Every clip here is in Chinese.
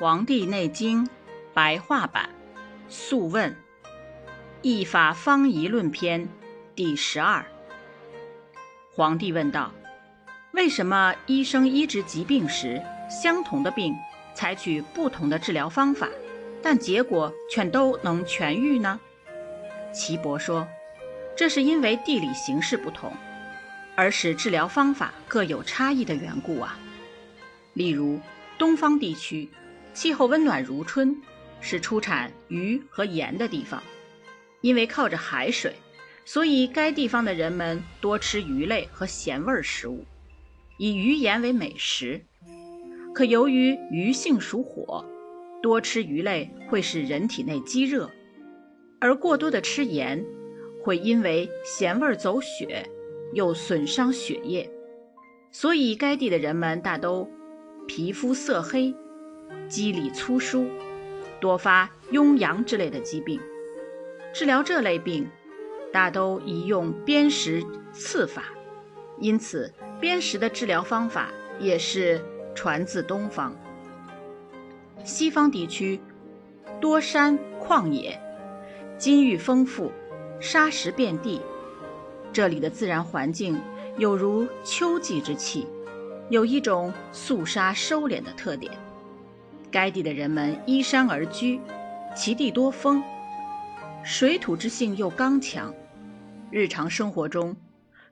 黄帝内经白话版素问易法方仪论篇第十二。皇帝问道：为什么医生医治疾病时，相同的病采取不同的治疗方法，但结果却都能痊愈呢？岐伯说：这是因为地理形势不同，而使治疗方法各有差异的缘故啊。例如东方地区。气候温暖如春，是出产鱼和盐的地方。因为靠着海水，所以该地方的人们多吃鱼类和咸味食物，以鱼盐为美食。可由于鱼性属火，多吃鱼类会使人体内积热，而过多的吃盐，会因为咸味走血，又损伤血液。所以该地的人们大都皮肤色黑。肌理粗疏，多发痈疡之类的疾病。治疗这类病，大都宜用砭石刺法。因此，砭石的治疗方法也是传自东方。西方地区多山旷野，金玉丰富，沙石遍地。这里的自然环境有如秋季之气，有一种肃杀收敛的特点。该地的人们依山而居，其地多风，水土之性又刚强，日常生活中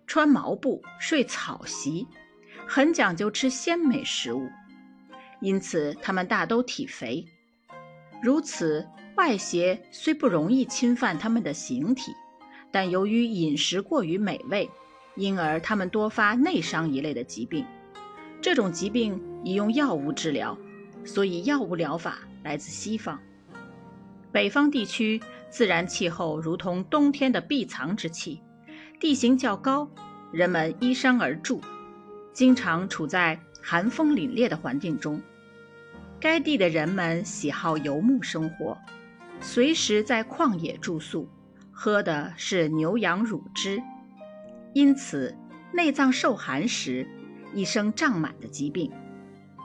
穿毛布、睡草席，很讲究吃鲜美食物，因此他们大都体肥。如此，外邪虽不容易侵犯他们的形体，但由于饮食过于美味，因而他们多发内伤一类的疾病。这种疾病宜用药物治疗。所以，药物疗法来自西方。北方地区自然气候如同冬天的闭藏之气，地形较高，人们依山而筑，经常处在寒风凛冽的环境中。该地的人们喜好游牧生活，随时在旷野住宿，喝的是牛羊乳汁，因此内脏受寒时易生胀满的疾病。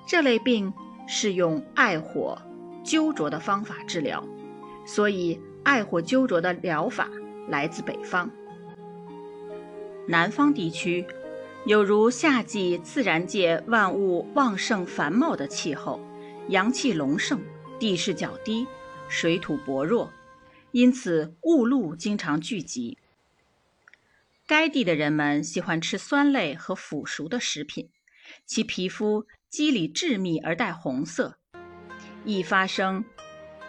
这类病。是用艾火灸灼的方法治疗，所以艾火灸灼的疗法来自北方。南方地区有如夏季自然界万物旺盛繁茂的气候，阳气隆盛，地势较低，水土薄弱，因此雾露经常聚集。该地的人们喜欢吃酸类和腐熟的食品，其皮肤。肌理致密而带红色，易发生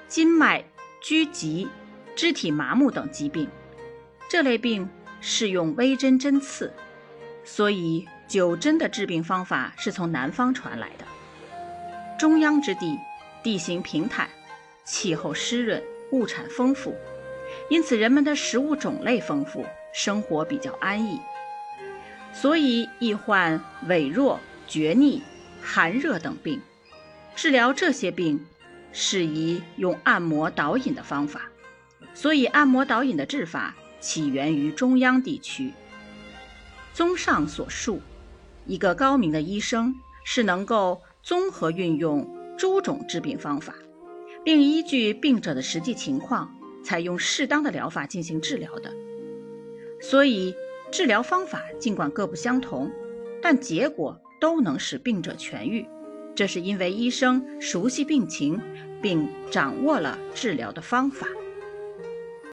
筋脉拘急、肢体麻木等疾病。这类病适用微针针刺，所以九针的治病方法是从南方传来的。中央之地地形平坦，气候湿润，物产丰富，因此人们的食物种类丰富，生活比较安逸，所以易患痿弱、厥逆。寒热等病，治疗这些病适宜用按摩导引的方法，所以按摩导引的治法起源于中央地区。综上所述，一个高明的医生是能够综合运用诸种治病方法，并依据病者的实际情况，采用适当的疗法进行治疗的。所以，治疗方法尽管各不相同，但结果。都能使病者痊愈，这是因为医生熟悉病情，并掌握了治疗的方法。